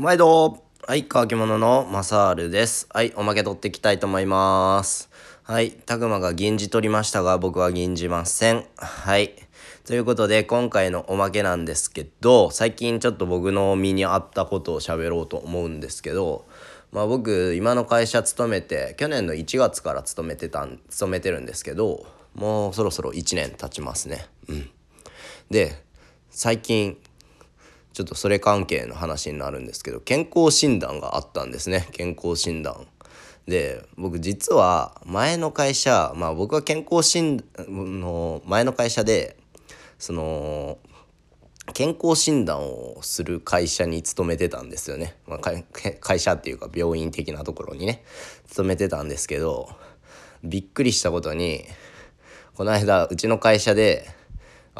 毎度はい、乾き物のマサールです。はい、おまけ取っていきたいと思います。はい、たくまが銀じ取りましたが、僕は銀じません。はい。ということで、今回のおまけなんですけど、最近ちょっと僕の身に合ったことを喋ろうと思うんですけど、まあ僕、今の会社勤めて、去年の1月から勤めてたん、勤めてるんですけど、もうそろそろ1年経ちますね。うん。で、最近、ちょっとそれ関係の話になるんですけど健康診断があったんですね。健康診断。で僕実は前の会社まあ僕は健康診断の前の会社でその健康診断をする会社に勤めてたんですよね、まあ、会社っていうか病院的なところにね勤めてたんですけどびっくりしたことにこの間うちの会社で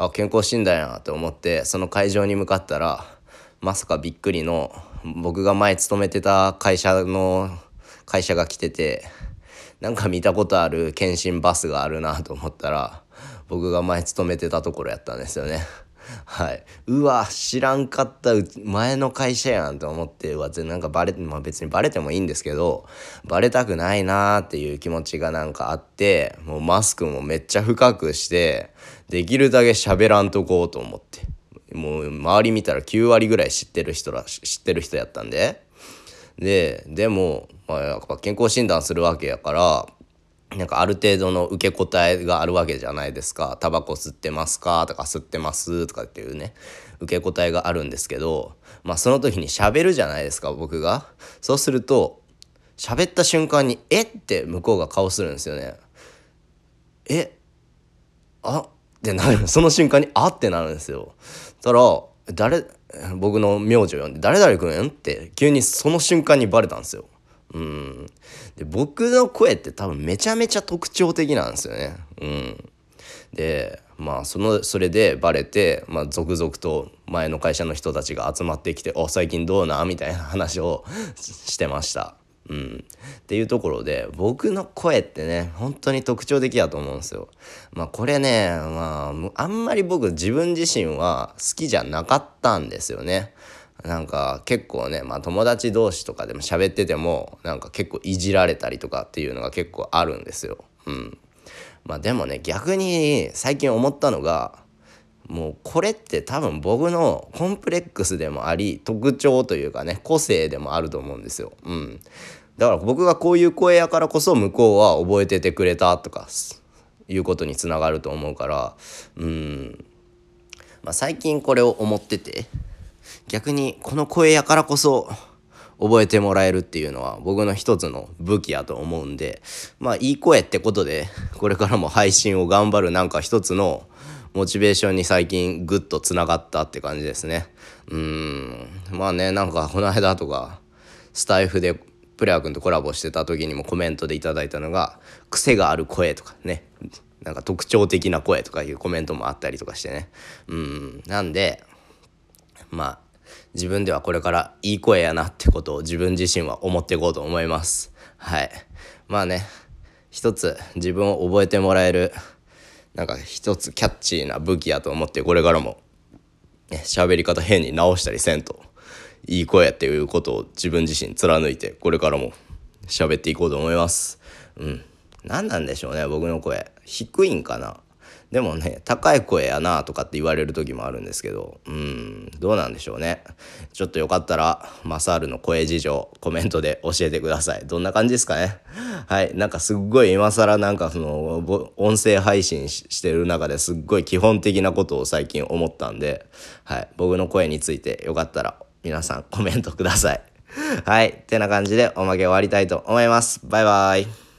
あ健康診断やなと思ってその会場に向かったらまさかびっくりの僕が前勤めてた会社の会社が来ててなんか見たことある検診バスがあるなと思ったら僕が前勤めてたところやったんですよね。はい、うわ知らんかった。前の会社やんと思ってうわなんかバレ、まあ、別にバレてもいいんですけどバレたくないなーっていう気持ちがなんかあってもうマスクもめっちゃ深くしてできるだけ喋らんとこうと思って。もう周り見たら9割ぐらい知ってる人ら知ってる人やったんで。ででも、まあ、やっぱ健康診断するわけやからなんかある程度の受け答えがあるわけじゃないですか「タバコ吸ってますか?」とか「吸ってます」とかっていうね受け答えがあるんですけどまあその時に喋るじゃないですか僕が。そうすると喋った瞬間に「えっ?」て向こうが顔するんですよね。え？あ？ってなるその瞬間に「あ」ってなるんですよ。たら誰？僕の名字を呼んで「誰々君?」って急にその瞬間にバレたんですよ。うん、で僕の声って多分めちゃめちゃ特徴的なんですよね。うん、でまあそのそれでバレて、まあ、続々と前の会社の人たちが集まってきて「お最近どうな?」みたいな話を してました。うん、っていうところで僕の声ってね本当に特徴的だと思うんですよ。まあこれねまああんまり僕自分自身は好きじゃなかったんですよね。なんか結構ね、まあ、友達同士とかでも喋っててもなんか結構いじられたりとかっていうのが結構あるんですよ。うん、まあでもね逆に最近思ったのがもうこれって多分僕のコンプレックスでもあり特徴というかね個性でもあると思うんですよ。うん、だから僕がこういう声やからこそ向こうは覚えててくれたとかいうことにつながると思うからうんまあ最近これを思ってて逆にこの声やからこそ覚えてもらえるっていうのは僕の一つの武器やと思うんでまあいい声ってことでこれからも配信を頑張るなんか一つのモチベーションに最近グッとつながったって感じですね。うん。まあねなんかこの間とかスタイフでプレア君とコラボしてた時にもコメントでいただいたのが「癖がある声」とかね。なんか特徴的な声とかいうコメントもあったりとかしてね。うん。なんでまあ自分ではこれからいい声やなってことを自分自身は思っていこうと思います。はい。まあね一つ自分を覚えてもらえるなんか一つキャッチーな武器やと思ってこれからもね喋り方変に直したりせんといい声やっていうことを自分自身貫いてこれからも喋っていこうと思います。うん。何なんでしょうね僕の声。低いんかな？でもね高い声やなとかって言われる時もあるんですけどうんどうなんでしょうね。ちょっとよかったらマサールの声事情コメントで教えてください。どんな感じですかね？はいなんかすっごい今更なんかその音声配信してる中ですっごい基本的なことを最近思ったんで、はい、僕の声についてよかったら皆さんコメントください。はいってな感じでおまけ終わりたいと思います。バイバイ。